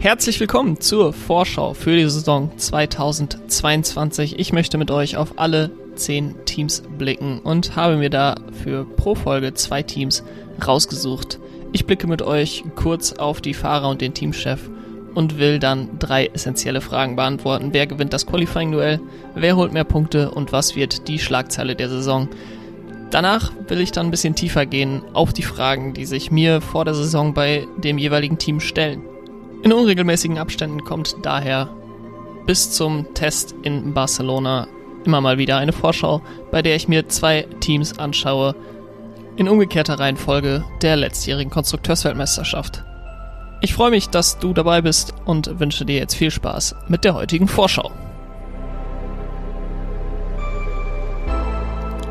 Herzlich willkommen zur Vorschau für die Saison 2022. Ich möchte mit euch auf alle zehn Teams blicken und habe mir dafür pro Folge zwei Teams rausgesucht. Ich blicke mit euch kurz auf die Fahrer und den Teamchef und will dann drei essentielle Fragen beantworten. Wer gewinnt das Qualifying-Duell? Wer holt mehr Punkte? Und was wird die Schlagzeile der Saison? Danach will ich dann ein bisschen tiefer gehen auf die Fragen, die sich mir vor der Saison bei dem jeweiligen Team stellen. In unregelmäßigen Abständen kommt daher bis zum Test in Barcelona immer mal wieder eine Vorschau, bei der ich mir zwei Teams anschaue, in umgekehrter Reihenfolge der letztjährigen Konstrukteursweltmeisterschaft. Ich freue mich, dass du dabei bist und wünsche dir jetzt viel Spaß mit der heutigen Vorschau.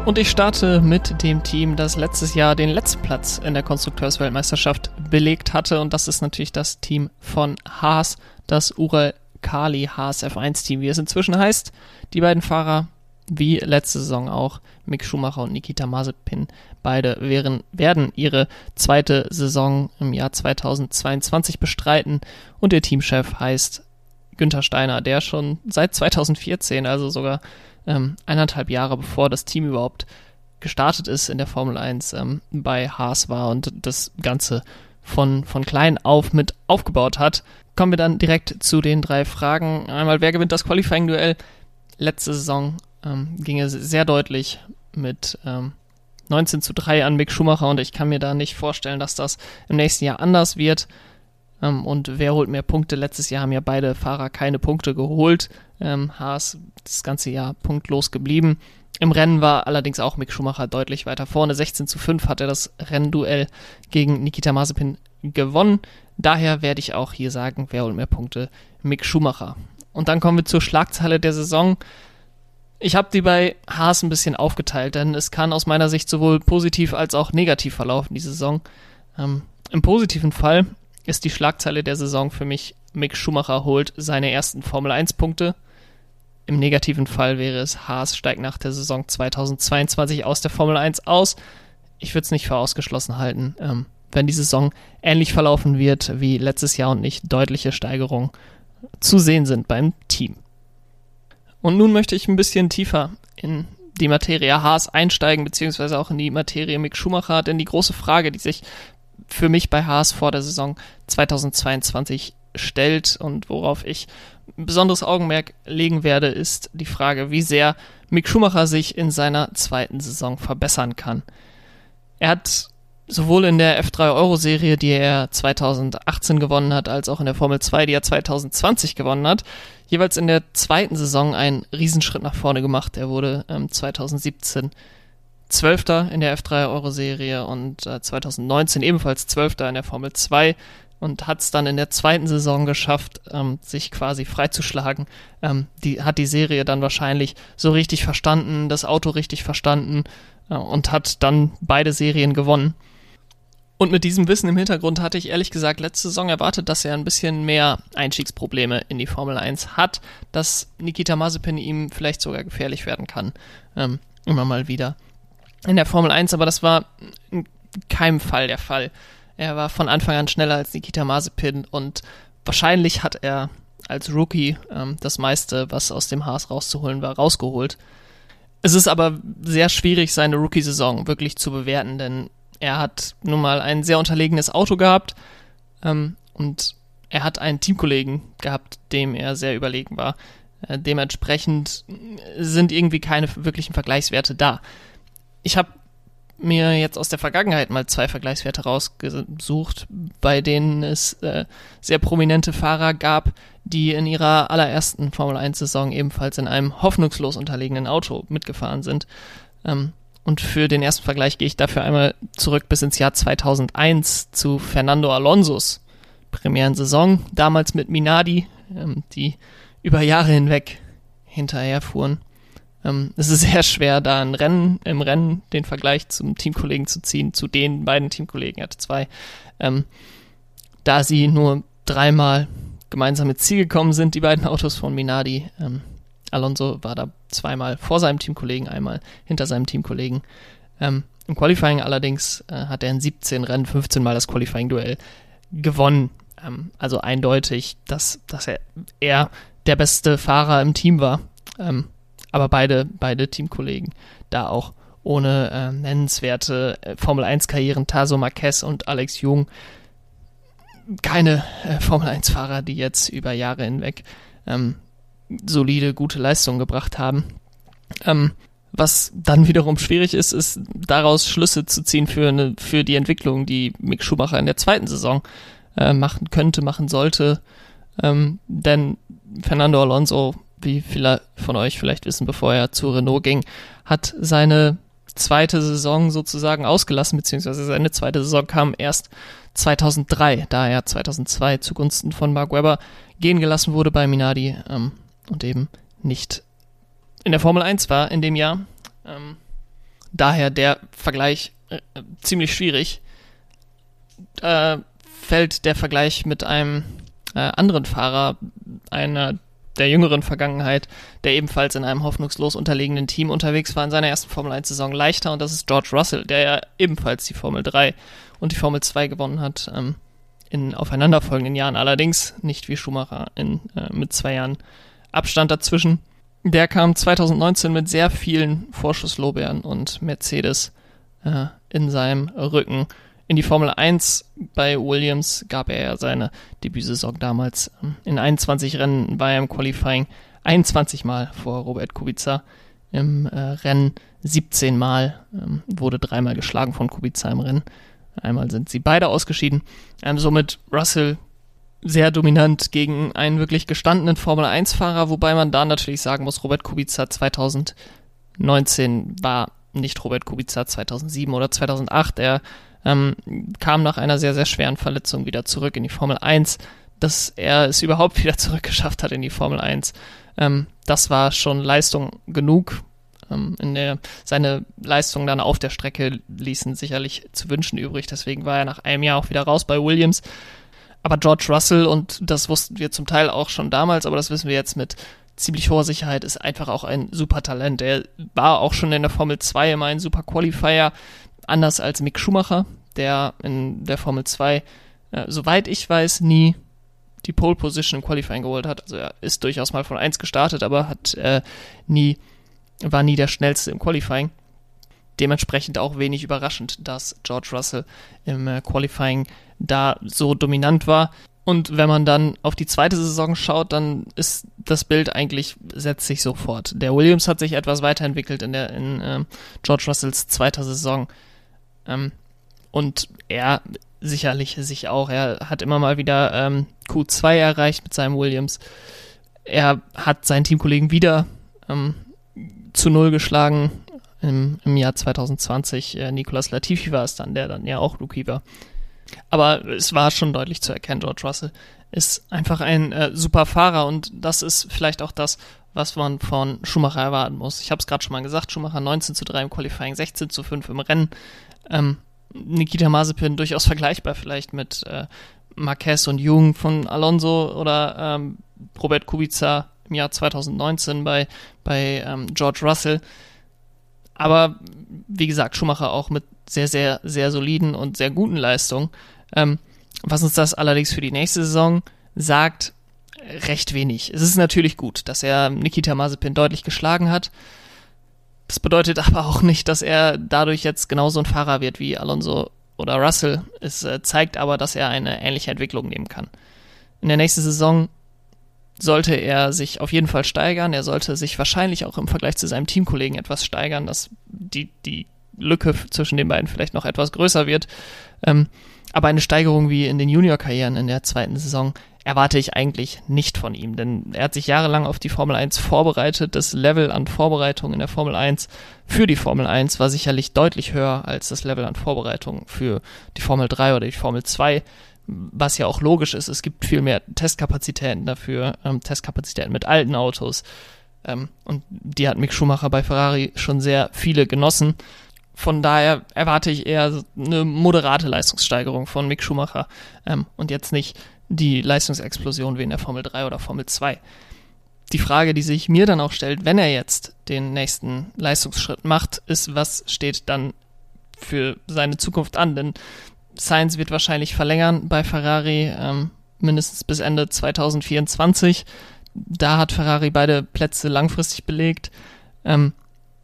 Und ich starte mit dem Team, das letztes Jahr den letzten Platz in der Konstrukteursweltmeisterschaft belegt hatte. Und das ist natürlich das Team von Haas, das Ural Kali Haas F1 Team, wie es inzwischen heißt. Die beiden Fahrer, wie letzte Saison auch, Mick Schumacher und Nikita Mazepin, beide wären, werden ihre zweite Saison im Jahr 2022 bestreiten. Und ihr Teamchef heißt Günther Steiner, der schon seit 2014, also sogar ähm, eineinhalb Jahre bevor das Team überhaupt gestartet ist in der Formel 1, ähm, bei Haas war und das Ganze von, von klein auf mit aufgebaut hat. Kommen wir dann direkt zu den drei Fragen. Einmal, wer gewinnt das Qualifying-Duell? Letzte Saison ähm, ging es sehr deutlich mit ähm, 19 zu 3 an Mick Schumacher und ich kann mir da nicht vorstellen, dass das im nächsten Jahr anders wird. Ähm, und wer holt mehr Punkte? Letztes Jahr haben ja beide Fahrer keine Punkte geholt. Ähm, Haas das ganze Jahr punktlos geblieben. Im Rennen war allerdings auch Mick Schumacher deutlich weiter vorne. 16 zu 5 hat er das Rennduell gegen Nikita Mazepin gewonnen. Daher werde ich auch hier sagen, wer holt mehr Punkte? Mick Schumacher. Und dann kommen wir zur Schlagzeile der Saison. Ich habe die bei Haas ein bisschen aufgeteilt, denn es kann aus meiner Sicht sowohl positiv als auch negativ verlaufen, die Saison. Ähm, Im positiven Fall ist die Schlagzeile der Saison für mich, Mick Schumacher holt seine ersten Formel 1 Punkte. Im negativen Fall wäre es, Haas steigt nach der Saison 2022 aus der Formel 1 aus. Ich würde es nicht für ausgeschlossen halten, ähm, wenn die Saison ähnlich verlaufen wird wie letztes Jahr und nicht deutliche Steigerungen zu sehen sind beim Team. Und nun möchte ich ein bisschen tiefer in die Materie Haas einsteigen, beziehungsweise auch in die Materie Mick Schumacher, denn die große Frage, die sich für mich bei Haas vor der Saison 2022 stellt und worauf ich ein besonderes Augenmerk legen werde, ist die Frage, wie sehr Mick Schumacher sich in seiner zweiten Saison verbessern kann. Er hat sowohl in der F3 Euro Serie, die er 2018 gewonnen hat, als auch in der Formel 2, die er 2020 gewonnen hat, jeweils in der zweiten Saison einen Riesenschritt nach vorne gemacht. Er wurde ähm, 2017 Zwölfter in der F3 Euro Serie und äh, 2019 ebenfalls Zwölfter in der Formel 2 und hat es dann in der zweiten Saison geschafft, ähm, sich quasi freizuschlagen. Ähm, die hat die Serie dann wahrscheinlich so richtig verstanden, das Auto richtig verstanden äh, und hat dann beide Serien gewonnen. Und mit diesem Wissen im Hintergrund hatte ich ehrlich gesagt letzte Saison erwartet, dass er ein bisschen mehr Einstiegsprobleme in die Formel 1 hat, dass Nikita Mazepin ihm vielleicht sogar gefährlich werden kann. Ähm, immer mal wieder in der Formel 1, aber das war in keinem Fall der Fall. Er war von Anfang an schneller als Nikita Mazepin und wahrscheinlich hat er als Rookie ähm, das meiste, was aus dem Haas rauszuholen war, rausgeholt. Es ist aber sehr schwierig, seine Rookie-Saison wirklich zu bewerten, denn er hat nun mal ein sehr unterlegenes Auto gehabt ähm, und er hat einen Teamkollegen gehabt, dem er sehr überlegen war. Äh, dementsprechend sind irgendwie keine wirklichen Vergleichswerte da ich habe mir jetzt aus der Vergangenheit mal zwei Vergleichswerte rausgesucht, bei denen es äh, sehr prominente Fahrer gab, die in ihrer allerersten Formel 1-Saison ebenfalls in einem hoffnungslos unterlegenen Auto mitgefahren sind. Ähm, und für den ersten Vergleich gehe ich dafür einmal zurück bis ins Jahr 2001 zu Fernando Alonsos Premieren-Saison, damals mit Minardi, ähm, die über Jahre hinweg hinterher fuhren. Ähm, es ist sehr schwer, da ein Rennen, im Rennen den Vergleich zum Teamkollegen zu ziehen, zu den beiden Teamkollegen, er hatte zwei, ähm, da sie nur dreimal gemeinsam ins Ziel gekommen sind, die beiden Autos von Minardi. Ähm, Alonso war da zweimal vor seinem Teamkollegen, einmal hinter seinem Teamkollegen. Ähm, Im Qualifying allerdings äh, hat er in 17 Rennen 15 Mal das Qualifying-Duell gewonnen. Ähm, also eindeutig, dass, dass er eher der beste Fahrer im Team war. Ähm, aber beide, beide Teamkollegen da auch ohne äh, nennenswerte äh, Formel 1-Karrieren, Taso Marquez und Alex Jung, keine äh, Formel 1-Fahrer, die jetzt über Jahre hinweg ähm, solide, gute Leistungen gebracht haben. Ähm, was dann wiederum schwierig ist, ist daraus Schlüsse zu ziehen für, eine, für die Entwicklung, die Mick Schumacher in der zweiten Saison äh, machen könnte, machen sollte. Ähm, denn Fernando Alonso, wie viele von euch vielleicht wissen, bevor er zu Renault ging, hat seine zweite Saison sozusagen ausgelassen, beziehungsweise seine zweite Saison kam erst 2003, da er 2002 zugunsten von Mark Webber gehen gelassen wurde bei Minardi ähm, und eben nicht in der Formel 1 war in dem Jahr. Ähm, daher der Vergleich äh, ziemlich schwierig. Äh, fällt der Vergleich mit einem äh, anderen Fahrer einer der jüngeren Vergangenheit, der ebenfalls in einem hoffnungslos unterlegenen Team unterwegs war in seiner ersten Formel 1 Saison leichter und das ist George Russell, der ja ebenfalls die Formel 3 und die Formel 2 gewonnen hat ähm, in aufeinanderfolgenden Jahren, allerdings nicht wie Schumacher in, äh, mit zwei Jahren Abstand dazwischen. Der kam 2019 mit sehr vielen Vorschusslobären und Mercedes äh, in seinem Rücken in die Formel 1 bei Williams gab er ja seine Debütsaison damals. In 21 Rennen war er im Qualifying 21 Mal vor Robert Kubica. Im äh, Rennen 17 Mal, ähm, wurde dreimal geschlagen von Kubica im Rennen. Einmal sind sie beide ausgeschieden. Ähm, somit Russell sehr dominant gegen einen wirklich gestandenen Formel 1-Fahrer, wobei man da natürlich sagen muss, Robert Kubica 2019 war nicht Robert Kubica 2007 oder 2008. Er ähm, kam nach einer sehr, sehr schweren Verletzung wieder zurück in die Formel 1. Dass er es überhaupt wieder zurückgeschafft hat in die Formel 1, ähm, das war schon Leistung genug. Ähm, der, seine Leistungen dann auf der Strecke ließen sicherlich zu wünschen übrig. Deswegen war er nach einem Jahr auch wieder raus bei Williams. Aber George Russell, und das wussten wir zum Teil auch schon damals, aber das wissen wir jetzt mit ziemlich hoher Sicherheit, ist einfach auch ein super Talent. Er war auch schon in der Formel 2 immer ein super Qualifier, anders als Mick Schumacher, der in der Formel 2, äh, soweit ich weiß, nie die Pole Position im Qualifying geholt hat. Also er ist durchaus mal von 1 gestartet, aber hat äh, nie, war nie der schnellste im Qualifying. Dementsprechend auch wenig überraschend, dass George Russell im äh, Qualifying da so dominant war. Und wenn man dann auf die zweite Saison schaut, dann ist das Bild eigentlich, setzt sich sofort. Der Williams hat sich etwas weiterentwickelt in der, in äh, George Russells zweiter Saison. Ähm, und er sicherlich sich auch. Er hat immer mal wieder ähm, Q2 erreicht mit seinem Williams. Er hat seinen Teamkollegen wieder ähm, zu Null geschlagen im, im Jahr 2020. Äh, Nicolas Latifi war es dann, der dann ja auch Rookie war. Aber es war schon deutlich zu erkennen, George Russell ist einfach ein äh, super Fahrer und das ist vielleicht auch das, was man von Schumacher erwarten muss. Ich habe es gerade schon mal gesagt, Schumacher 19 zu 3 im Qualifying, 16 zu 5 im Rennen. Ähm, Nikita Mazepin durchaus vergleichbar vielleicht mit äh, Marquez und Jung von Alonso oder ähm, Robert Kubica im Jahr 2019 bei, bei ähm, George Russell. Aber wie gesagt, Schumacher auch mit sehr, sehr, sehr soliden und sehr guten Leistungen. Ähm, was uns das allerdings für die nächste Saison sagt, recht wenig. Es ist natürlich gut, dass er Nikita Mazepin deutlich geschlagen hat. Das bedeutet aber auch nicht, dass er dadurch jetzt genauso ein Fahrer wird wie Alonso oder Russell. Es äh, zeigt aber, dass er eine ähnliche Entwicklung nehmen kann. In der nächsten Saison sollte er sich auf jeden Fall steigern. Er sollte sich wahrscheinlich auch im Vergleich zu seinem Teamkollegen etwas steigern, dass die, die Lücke zwischen den beiden vielleicht noch etwas größer wird. Ähm, aber eine Steigerung wie in den Junior-Karrieren in der zweiten Saison erwarte ich eigentlich nicht von ihm, denn er hat sich jahrelang auf die Formel 1 vorbereitet. Das Level an Vorbereitung in der Formel 1 für die Formel 1 war sicherlich deutlich höher als das Level an Vorbereitung für die Formel 3 oder die Formel 2 was ja auch logisch ist, es gibt viel mehr Testkapazitäten dafür, ähm, Testkapazitäten mit alten Autos. Ähm, und die hat Mick Schumacher bei Ferrari schon sehr viele genossen. Von daher erwarte ich eher eine moderate Leistungssteigerung von Mick Schumacher ähm, und jetzt nicht die Leistungsexplosion wie in der Formel 3 oder Formel 2. Die Frage, die sich mir dann auch stellt, wenn er jetzt den nächsten Leistungsschritt macht, ist, was steht dann für seine Zukunft an, denn Sainz wird wahrscheinlich verlängern bei Ferrari, ähm, mindestens bis Ende 2024. Da hat Ferrari beide Plätze langfristig belegt. Ähm,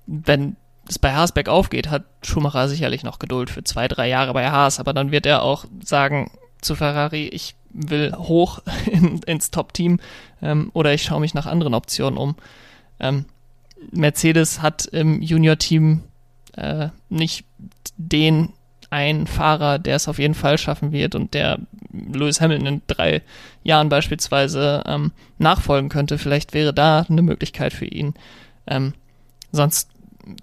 wenn es bei Haas bergauf geht, hat Schumacher sicherlich noch Geduld für zwei, drei Jahre bei Haas, aber dann wird er auch sagen zu Ferrari, ich will hoch in, ins Top-Team ähm, oder ich schaue mich nach anderen Optionen um. Ähm, Mercedes hat im Junior-Team äh, nicht den einen Fahrer, der es auf jeden Fall schaffen wird und der Lewis Hamilton in drei Jahren beispielsweise ähm, nachfolgen könnte. Vielleicht wäre da eine Möglichkeit für ihn. Ähm, sonst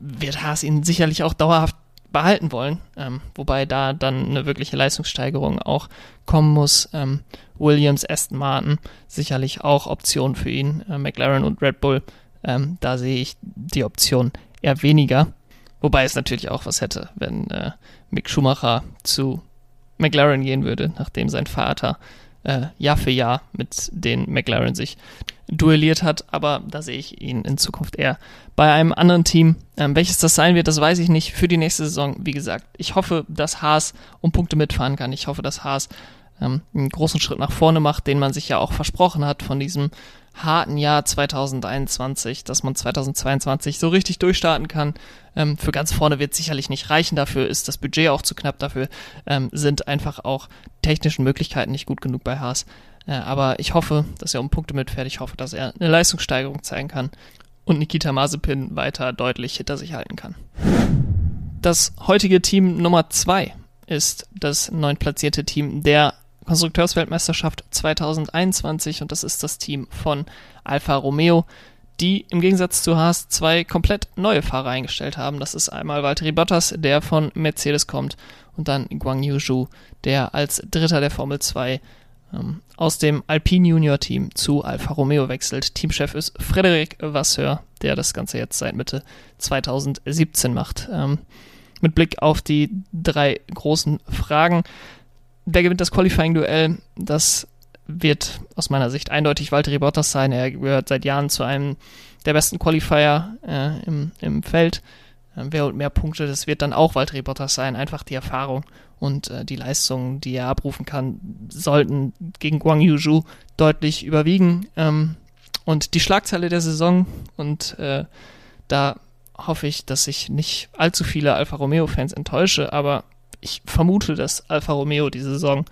wird Haas ihn sicherlich auch dauerhaft behalten wollen, ähm, wobei da dann eine wirkliche Leistungssteigerung auch kommen muss. Ähm, Williams, Aston Martin sicherlich auch Optionen für ihn, äh, McLaren und Red Bull. Ähm, da sehe ich die Option eher weniger. Wobei es natürlich auch was hätte, wenn äh, Mick Schumacher zu McLaren gehen würde, nachdem sein Vater äh, Jahr für Jahr mit den McLaren sich duelliert hat. Aber da sehe ich ihn in Zukunft eher bei einem anderen Team. Ähm, welches das sein wird, das weiß ich nicht. Für die nächste Saison, wie gesagt, ich hoffe, dass Haas um Punkte mitfahren kann. Ich hoffe, dass Haas ähm, einen großen Schritt nach vorne macht, den man sich ja auch versprochen hat von diesem harten Jahr 2021, dass man 2022 so richtig durchstarten kann. Ähm, für ganz vorne wird sicherlich nicht reichen, dafür ist das Budget auch zu knapp, dafür ähm, sind einfach auch technischen Möglichkeiten nicht gut genug bei Haas. Äh, aber ich hoffe, dass er um Punkte mitfährt, ich hoffe, dass er eine Leistungssteigerung zeigen kann und Nikita Mazepin weiter deutlich hinter sich halten kann. Das heutige Team Nummer zwei ist das neuntplatzierte Team der Konstrukteursweltmeisterschaft 2021 und das ist das Team von Alfa Romeo, die im Gegensatz zu Haas zwei komplett neue Fahrer eingestellt haben. Das ist einmal Valtteri Bottas, der von Mercedes kommt und dann Guang Yu der als Dritter der Formel 2 ähm, aus dem Alpine Junior Team zu Alfa Romeo wechselt. Teamchef ist Frederic Vasseur, der das Ganze jetzt seit Mitte 2017 macht. Ähm, mit Blick auf die drei großen Fragen Wer gewinnt das Qualifying-Duell? Das wird aus meiner Sicht eindeutig Valtteri Bottas sein. Er gehört seit Jahren zu einem der besten Qualifier äh, im, im Feld. Äh, wer holt mehr Punkte? Das wird dann auch Valtteri Bottas sein. Einfach die Erfahrung und äh, die Leistungen, die er abrufen kann, sollten gegen Guang Yuzhu deutlich überwiegen. Ähm, und die Schlagzeile der Saison und äh, da hoffe ich, dass ich nicht allzu viele Alfa Romeo-Fans enttäusche, aber ich vermute, dass Alfa Romeo die Saison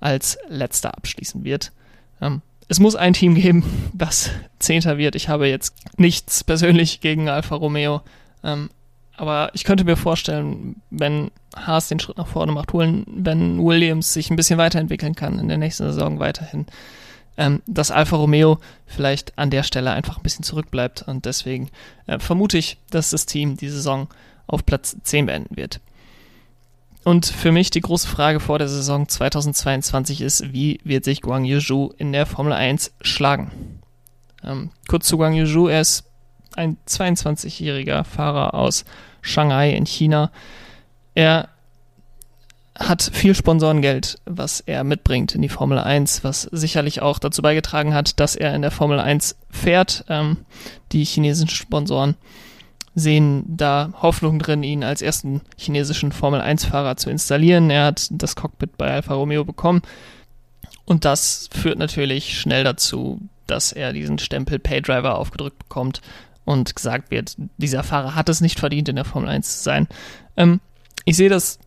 als letzter abschließen wird. Ähm, es muss ein Team geben, das Zehnter wird. Ich habe jetzt nichts persönlich gegen Alfa Romeo, ähm, aber ich könnte mir vorstellen, wenn Haas den Schritt nach vorne macht, holen, wenn Williams sich ein bisschen weiterentwickeln kann in der nächsten Saison weiterhin, ähm, dass Alfa Romeo vielleicht an der Stelle einfach ein bisschen zurückbleibt und deswegen äh, vermute ich, dass das Team die Saison auf Platz 10 beenden wird. Und für mich die große Frage vor der Saison 2022 ist, wie wird sich Guang Yuzhu in der Formel 1 schlagen? Ähm, kurz zu Guang Yuzhu, er ist ein 22-jähriger Fahrer aus Shanghai in China. Er hat viel Sponsorengeld, was er mitbringt in die Formel 1, was sicherlich auch dazu beigetragen hat, dass er in der Formel 1 fährt. Ähm, die chinesischen Sponsoren sehen da Hoffnung drin, ihn als ersten chinesischen Formel-1-Fahrer zu installieren. Er hat das Cockpit bei Alfa Romeo bekommen. Und das führt natürlich schnell dazu, dass er diesen Stempel Paydriver aufgedrückt bekommt und gesagt wird, dieser Fahrer hat es nicht verdient, in der Formel 1 zu sein. Ähm, ich sehe das,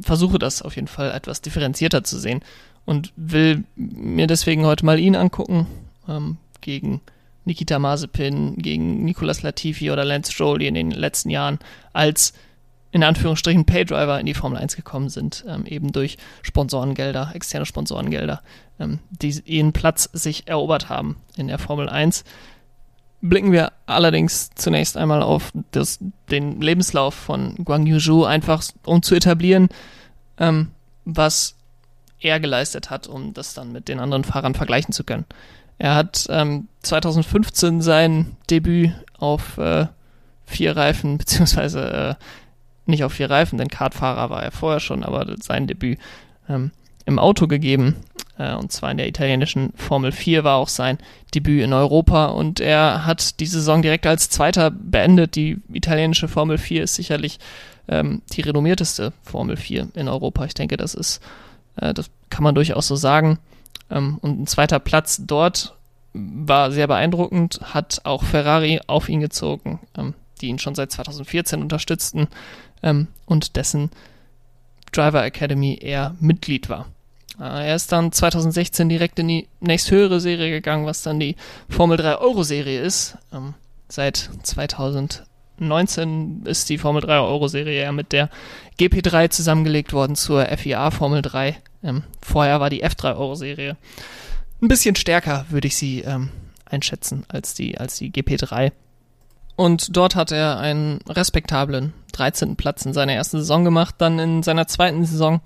versuche das auf jeden Fall etwas differenzierter zu sehen und will mir deswegen heute mal ihn angucken ähm, gegen Nikita Mazepin, gegen Nicolas Latifi oder Lance Stroll, die in den letzten Jahren als in Anführungsstrichen Paydriver in die Formel 1 gekommen sind, ähm, eben durch Sponsorengelder, externe Sponsorengelder, ähm, die ihren Platz sich erobert haben in der Formel 1. Blicken wir allerdings zunächst einmal auf das, den Lebenslauf von Guang Yuzhu, einfach um zu etablieren, ähm, was er geleistet hat, um das dann mit den anderen Fahrern vergleichen zu können. Er hat ähm, 2015 sein Debüt auf äh, vier Reifen, beziehungsweise äh, nicht auf vier Reifen, denn Kartfahrer war er vorher schon, aber sein Debüt ähm, im Auto gegeben. Äh, und zwar in der italienischen Formel 4 war auch sein Debüt in Europa und er hat die Saison direkt als Zweiter beendet. Die italienische Formel 4 ist sicherlich ähm, die renommierteste Formel 4 in Europa. Ich denke, das ist, äh, das kann man durchaus so sagen. Ähm, und ein zweiter Platz dort war sehr beeindruckend, hat auch Ferrari auf ihn gezogen, ähm, die ihn schon seit 2014 unterstützten ähm, und dessen Driver Academy er Mitglied war. Äh, er ist dann 2016 direkt in die nächsthöhere Serie gegangen, was dann die Formel 3 Euro Serie ist. Ähm, seit 2019 ist die Formel 3 Euro Serie ja mit der GP3 zusammengelegt worden zur FIA Formel 3. Ähm, vorher war die F3 Euro Serie ein bisschen stärker, würde ich sie ähm, einschätzen, als die, als die GP3. Und dort hat er einen respektablen 13. Platz in seiner ersten Saison gemacht. Dann in seiner zweiten Saison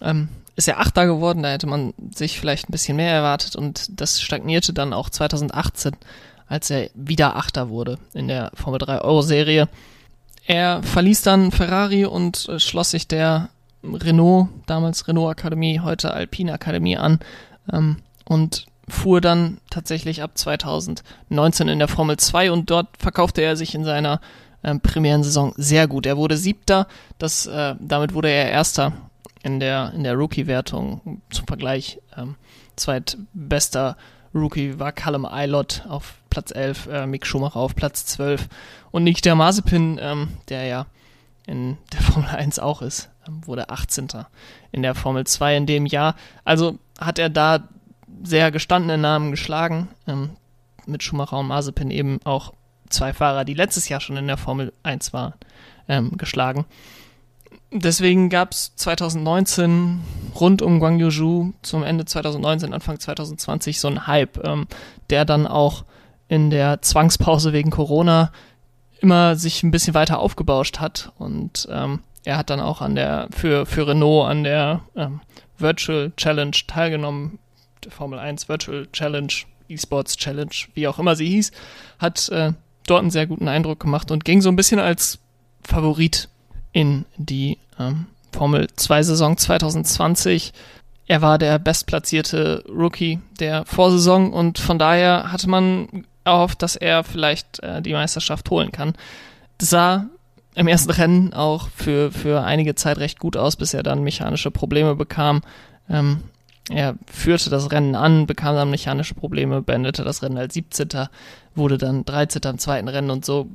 ähm, ist er Achter geworden. Da hätte man sich vielleicht ein bisschen mehr erwartet. Und das stagnierte dann auch 2018, als er wieder Achter wurde in der Formel 3 Euro Serie. Er verließ dann Ferrari und äh, schloss sich der Renault, damals Renault Akademie, heute Alpine Akademie an ähm, und fuhr dann tatsächlich ab 2019 in der Formel 2 und dort verkaufte er sich in seiner ähm, Premierensaison sehr gut. Er wurde Siebter, das, äh, damit wurde er Erster in der, in der Rookie-Wertung. Zum Vergleich, ähm, zweitbester Rookie war Callum Eilot auf Platz 11, äh, Mick Schumacher auf Platz 12 und der Mazepin, ähm, der ja in der Formel 1 auch ist, ähm, wurde 18. in der Formel 2 in dem Jahr. Also hat er da sehr gestandene Namen geschlagen. Ähm, mit Schumacher und Mazepin eben auch zwei Fahrer, die letztes Jahr schon in der Formel 1 waren, ähm, geschlagen. Deswegen gab es 2019 rund um Guang Yuzhu zum Ende 2019, Anfang 2020 so einen Hype, ähm, der dann auch in der Zwangspause wegen Corona immer sich ein bisschen weiter aufgebauscht hat. Und ähm, er hat dann auch an der für für Renault an der ähm, Virtual Challenge teilgenommen. Formel 1 Virtual Challenge, eSports Challenge, wie auch immer sie hieß, hat äh, dort einen sehr guten Eindruck gemacht und ging so ein bisschen als Favorit in die ähm, Formel 2 Saison 2020. Er war der bestplatzierte Rookie der Vorsaison und von daher hatte man erhofft, dass er vielleicht äh, die Meisterschaft holen kann. Das sah im ersten Rennen auch für, für einige Zeit recht gut aus, bis er dann mechanische Probleme bekam. Ähm, er führte das Rennen an, bekam dann mechanische Probleme, beendete das Rennen als 17. wurde dann 13. im zweiten Rennen und so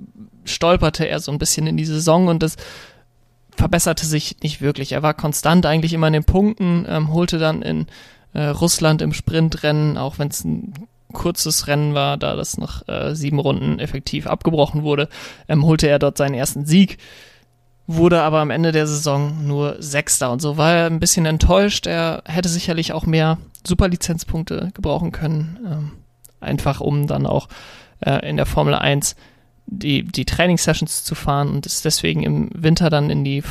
stolperte er so ein bisschen in die Saison und das verbesserte sich nicht wirklich. Er war konstant eigentlich immer in den Punkten, ähm, holte dann in äh, Russland im Sprintrennen, auch wenn es ein kurzes Rennen war, da das nach äh, sieben Runden effektiv abgebrochen wurde, ähm, holte er dort seinen ersten Sieg wurde aber am Ende der Saison nur Sechster und so war er ein bisschen enttäuscht. Er hätte sicherlich auch mehr Superlizenzpunkte gebrauchen können, ähm, einfach um dann auch äh, in der Formel 1 die, die Trainingssessions zu fahren und ist deswegen im Winter dann in die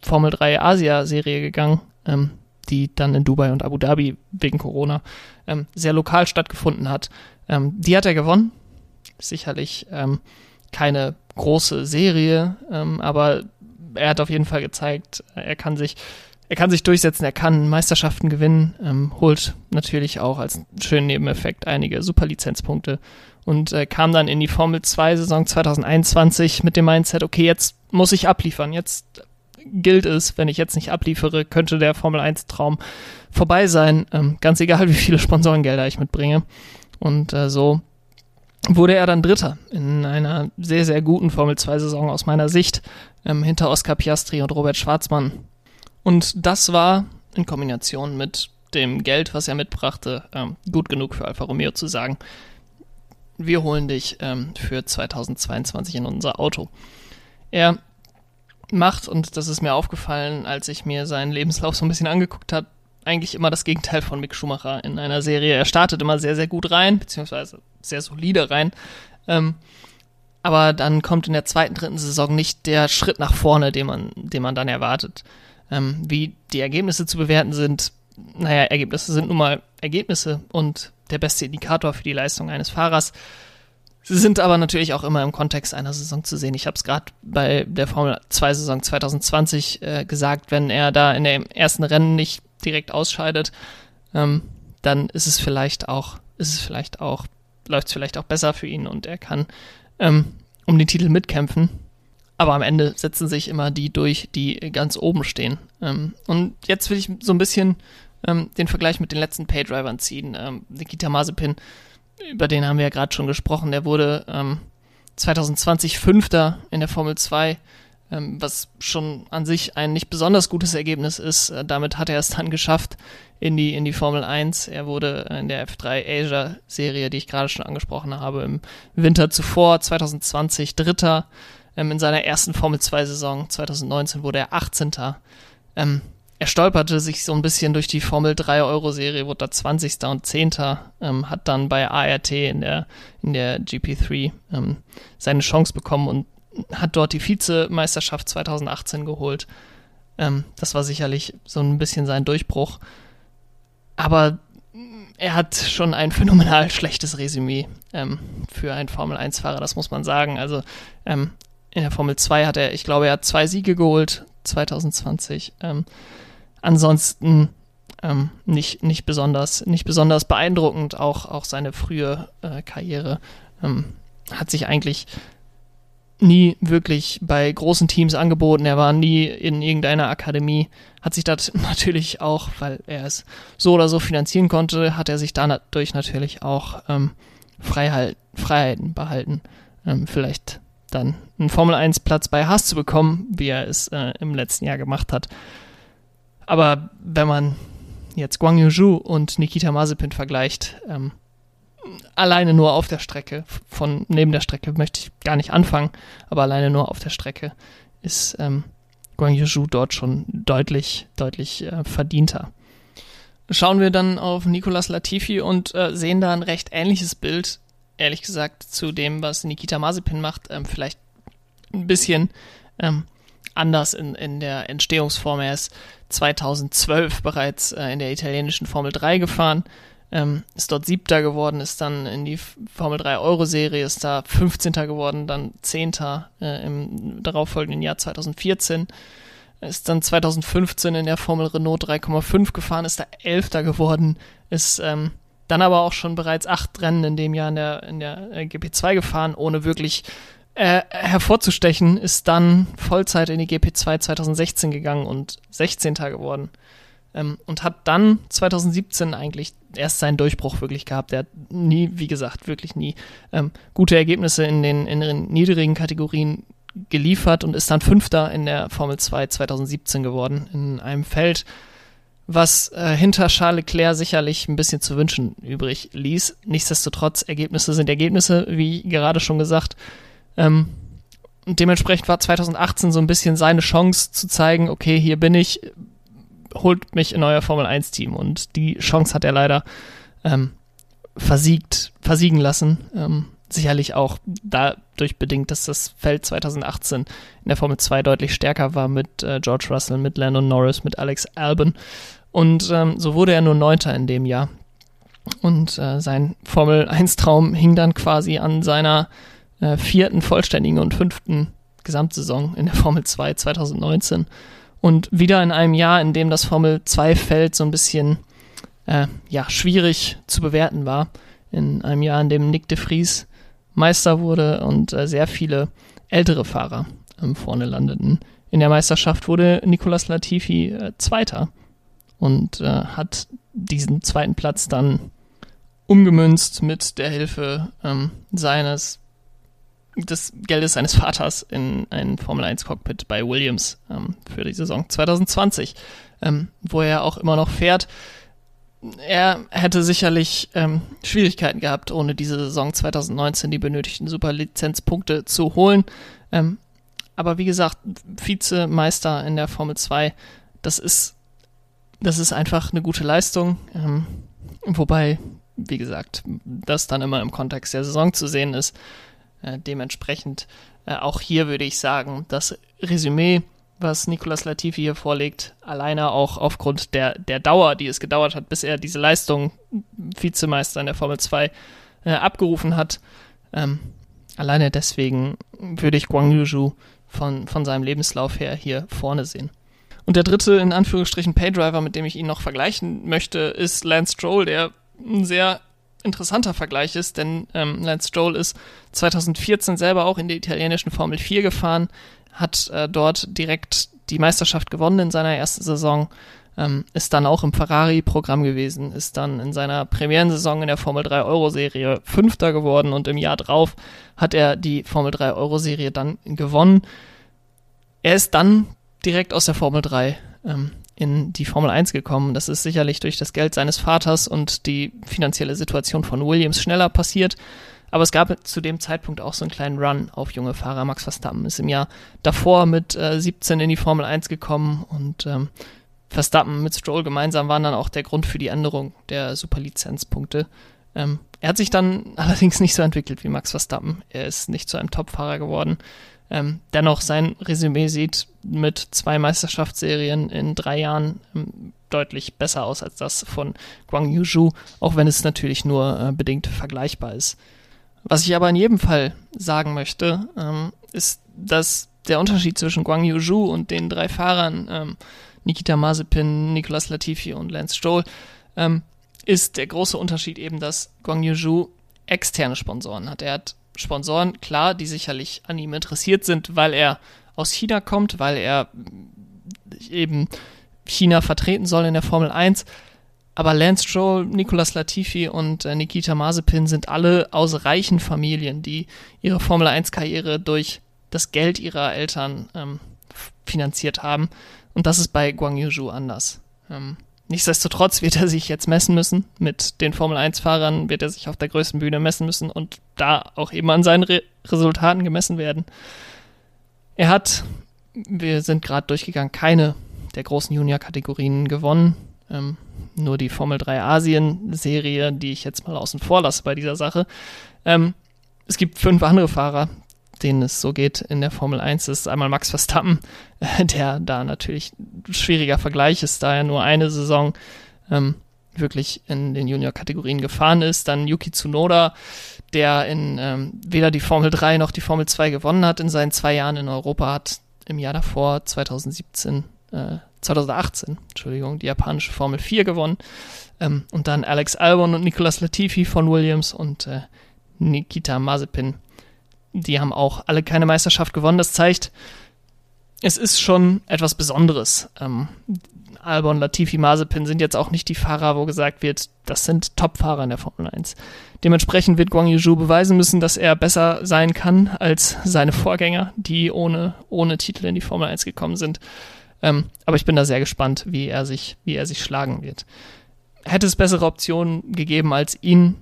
Formel 3 Asia-Serie gegangen, ähm, die dann in Dubai und Abu Dhabi wegen Corona ähm, sehr lokal stattgefunden hat. Ähm, die hat er gewonnen. Sicherlich ähm, keine große Serie, ähm, aber er hat auf jeden Fall gezeigt, er kann sich, er kann sich durchsetzen, er kann Meisterschaften gewinnen, ähm, holt natürlich auch als schönen Nebeneffekt einige Superlizenzpunkte und äh, kam dann in die Formel 2 Saison 2021 mit dem Mindset, okay, jetzt muss ich abliefern, jetzt gilt es, wenn ich jetzt nicht abliefere, könnte der Formel 1 Traum vorbei sein, ähm, ganz egal wie viele Sponsorengelder ich mitbringe und äh, so wurde er dann Dritter in einer sehr, sehr guten Formel 2 Saison aus meiner Sicht ähm, hinter Oscar Piastri und Robert Schwarzmann. Und das war in Kombination mit dem Geld, was er mitbrachte, ähm, gut genug für Alfa Romeo zu sagen, wir holen dich ähm, für 2022 in unser Auto. Er macht, und das ist mir aufgefallen, als ich mir seinen Lebenslauf so ein bisschen angeguckt habe, eigentlich immer das Gegenteil von Mick Schumacher in einer Serie. Er startet immer sehr, sehr gut rein, beziehungsweise sehr solide rein. Ähm, aber dann kommt in der zweiten, dritten Saison nicht der Schritt nach vorne, den man, den man dann erwartet. Ähm, wie die Ergebnisse zu bewerten sind, naja, Ergebnisse sind nun mal Ergebnisse und der beste Indikator für die Leistung eines Fahrers. Sie sind aber natürlich auch immer im Kontext einer Saison zu sehen. Ich habe es gerade bei der Formel 2 Saison 2020 äh, gesagt, wenn er da in dem ersten Rennen nicht direkt ausscheidet, ähm, dann ist es vielleicht auch, ist es vielleicht auch, läuft es vielleicht auch besser für ihn und er kann ähm, um den Titel mitkämpfen. Aber am Ende setzen sich immer die durch, die ganz oben stehen. Ähm, und jetzt will ich so ein bisschen ähm, den Vergleich mit den letzten Paydrivern ziehen. Ähm, Nikita Mazepin, über den haben wir ja gerade schon gesprochen, der wurde ähm, 2020 Fünfter in der Formel 2, ähm, was schon an sich ein nicht besonders gutes Ergebnis ist. Äh, damit hat er es dann geschafft in die, in die Formel 1. Er wurde in der F3 Asia Serie, die ich gerade schon angesprochen habe, im Winter zuvor, 2020 Dritter. Ähm, in seiner ersten Formel 2 Saison 2019 wurde er 18. Ähm, er stolperte sich so ein bisschen durch die Formel 3 Euro Serie, wurde da 20. und 10. Ähm, hat dann bei ART in der, in der GP3 ähm, seine Chance bekommen und hat dort die Vizemeisterschaft 2018 geholt. Ähm, das war sicherlich so ein bisschen sein Durchbruch. Aber er hat schon ein phänomenal schlechtes Resümee ähm, für einen Formel 1-Fahrer, das muss man sagen. Also ähm, in der Formel 2 hat er, ich glaube, er hat zwei Siege geholt 2020. Ähm, ansonsten ähm, nicht, nicht, besonders, nicht besonders beeindruckend. Auch, auch seine frühe äh, Karriere ähm, hat sich eigentlich nie wirklich bei großen Teams angeboten. Er war nie in irgendeiner Akademie. Hat sich das natürlich auch, weil er es so oder so finanzieren konnte, hat er sich dadurch natürlich auch ähm, Freiheit, Freiheiten behalten. Ähm, vielleicht dann einen Formel 1 Platz bei Haas zu bekommen, wie er es äh, im letzten Jahr gemacht hat. Aber wenn man jetzt Guang Yuzhu und Nikita Mazepin vergleicht, ähm, alleine nur auf der Strecke, von neben der Strecke möchte ich gar nicht anfangen, aber alleine nur auf der Strecke ist ähm, Guang Yuzhu dort schon deutlich, deutlich äh, verdienter. Schauen wir dann auf Nicolas Latifi und äh, sehen da ein recht ähnliches Bild, ehrlich gesagt, zu dem, was Nikita Mazepin macht. Ähm, vielleicht ein bisschen ähm, anders in, in der Entstehungsform. Er ist 2012 bereits äh, in der italienischen Formel 3 gefahren, ähm, ist dort Siebter geworden, ist dann in die Formel 3 Euro-Serie, ist da 15. geworden, dann Zehnter äh, im darauffolgenden Jahr 2014, ist dann 2015 in der Formel Renault 3,5 gefahren, ist da Elfter geworden, ist ähm, dann aber auch schon bereits acht Rennen in dem Jahr in der, in der äh, GP2 gefahren, ohne wirklich äh, hervorzustechen, ist dann Vollzeit in die GP2 2016 gegangen und 16. geworden. Ähm, und hat dann 2017 eigentlich erst seinen Durchbruch wirklich gehabt. Er hat nie, wie gesagt, wirklich nie ähm, gute Ergebnisse in den, in niedrigen Kategorien geliefert und ist dann Fünfter in der Formel 2 2017 geworden, in einem Feld, was äh, hinter Charles Leclerc sicherlich ein bisschen zu wünschen übrig ließ. Nichtsdestotrotz, Ergebnisse sind Ergebnisse, wie gerade schon gesagt. Ähm, und dementsprechend war 2018 so ein bisschen seine Chance zu zeigen, okay, hier bin ich, holt mich in euer Formel 1 Team. Und die Chance hat er leider ähm, versiegt, versiegen lassen. Ähm, sicherlich auch dadurch bedingt, dass das Feld 2018 in der Formel 2 deutlich stärker war mit äh, George Russell, mit Landon Norris, mit Alex Albon. Und ähm, so wurde er nur Neunter in dem Jahr. Und äh, sein Formel 1-Traum hing dann quasi an seiner äh, vierten vollständigen und fünften Gesamtsaison in der Formel 2 2019. Und wieder in einem Jahr, in dem das Formel 2-Feld so ein bisschen äh, ja, schwierig zu bewerten war. In einem Jahr, in dem Nick de Vries Meister wurde und äh, sehr viele ältere Fahrer ähm, vorne landeten. In der Meisterschaft wurde Nicolas Latifi äh, Zweiter und äh, hat diesen zweiten Platz dann umgemünzt mit der Hilfe ähm, seines des Geldes seines Vaters in ein Formel 1 Cockpit bei Williams ähm, für die Saison 2020, ähm, wo er auch immer noch fährt. Er hätte sicherlich ähm, Schwierigkeiten gehabt, ohne diese Saison 2019 die benötigten Superlizenzpunkte zu holen. Ähm, aber wie gesagt, Vizemeister in der Formel 2, das ist, das ist einfach eine gute Leistung. Ähm, wobei, wie gesagt, das dann immer im Kontext der Saison zu sehen ist. Äh, dementsprechend äh, auch hier würde ich sagen, das Resümee, was Nicolas Latifi hier vorlegt, alleine auch aufgrund der, der Dauer, die es gedauert hat, bis er diese Leistung Vizemeister in der Formel 2 äh, abgerufen hat, ähm, alleine deswegen würde ich Guang Yuzhu von, von seinem Lebenslauf her hier vorne sehen. Und der dritte, in Anführungsstrichen, Paydriver, mit dem ich ihn noch vergleichen möchte, ist Lance Stroll, der ein sehr interessanter Vergleich ist, denn ähm, Lance Stroll ist 2014 selber auch in der italienischen Formel 4 gefahren, hat äh, dort direkt die Meisterschaft gewonnen in seiner ersten Saison, ähm, ist dann auch im Ferrari-Programm gewesen, ist dann in seiner Premierensaison in der Formel 3 Euro-Serie Fünfter geworden und im Jahr drauf hat er die Formel 3 Euro-Serie dann gewonnen. Er ist dann direkt aus der Formel 3 ähm, in die Formel 1 gekommen. Das ist sicherlich durch das Geld seines Vaters und die finanzielle Situation von Williams schneller passiert. Aber es gab zu dem Zeitpunkt auch so einen kleinen Run auf junge Fahrer. Max Verstappen ist im Jahr davor mit äh, 17 in die Formel 1 gekommen und ähm, Verstappen mit Stroll gemeinsam waren dann auch der Grund für die Änderung der Superlizenzpunkte. Ähm, er hat sich dann allerdings nicht so entwickelt wie Max Verstappen. Er ist nicht zu einem Topfahrer geworden. Ähm, dennoch, sein Resümee sieht mit zwei Meisterschaftsserien in drei Jahren ähm, deutlich besser aus als das von Guang Yuzhu, auch wenn es natürlich nur äh, bedingt vergleichbar ist. Was ich aber in jedem Fall sagen möchte, ähm, ist, dass der Unterschied zwischen Guang Yuzhu und den drei Fahrern, ähm, Nikita Mazepin, Nicolas Latifi und Lance Stroll, ähm, ist der große Unterschied eben, dass Guang Yuzhu externe Sponsoren hat. Er hat Sponsoren, klar, die sicherlich an ihm interessiert sind, weil er aus China kommt, weil er eben China vertreten soll in der Formel 1. Aber Lance Stroll, Nicolas Latifi und äh, Nikita Mazepin sind alle aus reichen Familien, die ihre Formel 1-Karriere durch das Geld ihrer Eltern ähm, finanziert haben. Und das ist bei Guang Yuzhu anders. Ähm, nichtsdestotrotz wird er sich jetzt messen müssen. Mit den Formel 1-Fahrern wird er sich auf der größten Bühne messen müssen und da auch eben an seinen Re Resultaten gemessen werden. Er hat, wir sind gerade durchgegangen, keine der großen Junior-Kategorien gewonnen. Ähm, nur die Formel 3 Asien-Serie, die ich jetzt mal außen vor lasse bei dieser Sache. Ähm, es gibt fünf andere Fahrer, denen es so geht in der Formel 1. Das ist einmal Max Verstappen, der da natürlich ein schwieriger Vergleich ist, da er nur eine Saison ähm, wirklich in den Junior-Kategorien gefahren ist. Dann Yuki Tsunoda, der in ähm, weder die Formel 3 noch die Formel 2 gewonnen hat in seinen zwei Jahren in Europa, hat im Jahr davor, 2017, äh, 2018, Entschuldigung, die japanische Formel 4 gewonnen. Ähm, und dann Alex Albon und Nicolas Latifi von Williams und äh, Nikita Mazepin. Die haben auch alle keine Meisterschaft gewonnen. Das zeigt, es ist schon etwas Besonderes. Ähm, Albon, Latifi, Mazepin sind jetzt auch nicht die Fahrer, wo gesagt wird, das sind Top-Fahrer in der Formel 1. Dementsprechend wird Guang Yuzhu beweisen müssen, dass er besser sein kann als seine Vorgänger, die ohne, ohne Titel in die Formel 1 gekommen sind. Ähm, aber ich bin da sehr gespannt, wie er sich, wie er sich schlagen wird. Hätte es bessere Optionen gegeben als ihn?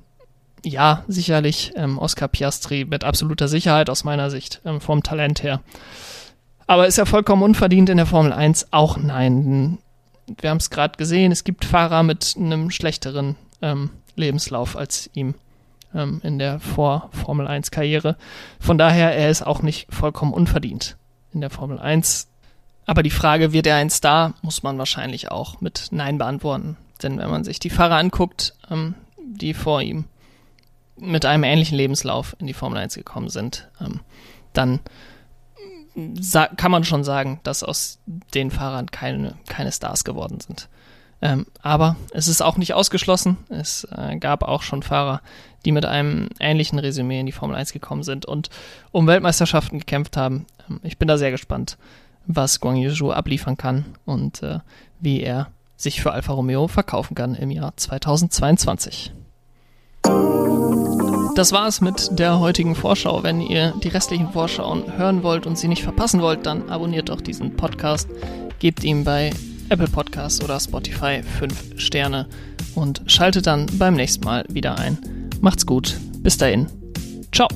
Ja, sicherlich. Ähm, Oscar Piastri mit absoluter Sicherheit aus meiner Sicht, ähm, vom Talent her. Aber ist er vollkommen unverdient in der Formel 1? Auch nein. Wir haben es gerade gesehen, es gibt Fahrer mit einem schlechteren ähm, Lebenslauf als ihm ähm, in der Vor-Formel 1-Karriere. Von daher, er ist auch nicht vollkommen unverdient in der Formel 1. Aber die Frage, wird er ein Star, muss man wahrscheinlich auch mit Nein beantworten. Denn wenn man sich die Fahrer anguckt, ähm, die vor ihm mit einem ähnlichen Lebenslauf in die Formel 1 gekommen sind, ähm, dann kann man schon sagen, dass aus den Fahrern keine, keine Stars geworden sind. Ähm, aber es ist auch nicht ausgeschlossen. Es äh, gab auch schon Fahrer, die mit einem ähnlichen Resümee in die Formel 1 gekommen sind und um Weltmeisterschaften gekämpft haben. Ähm, ich bin da sehr gespannt, was Guang Yuzhu abliefern kann und äh, wie er sich für Alfa Romeo verkaufen kann im Jahr 2022. Das war es mit der heutigen Vorschau. Wenn ihr die restlichen Vorschauen hören wollt und sie nicht verpassen wollt, dann abonniert doch diesen Podcast, gebt ihm bei Apple Podcasts oder Spotify 5 Sterne und schaltet dann beim nächsten Mal wieder ein. Macht's gut. Bis dahin. Ciao.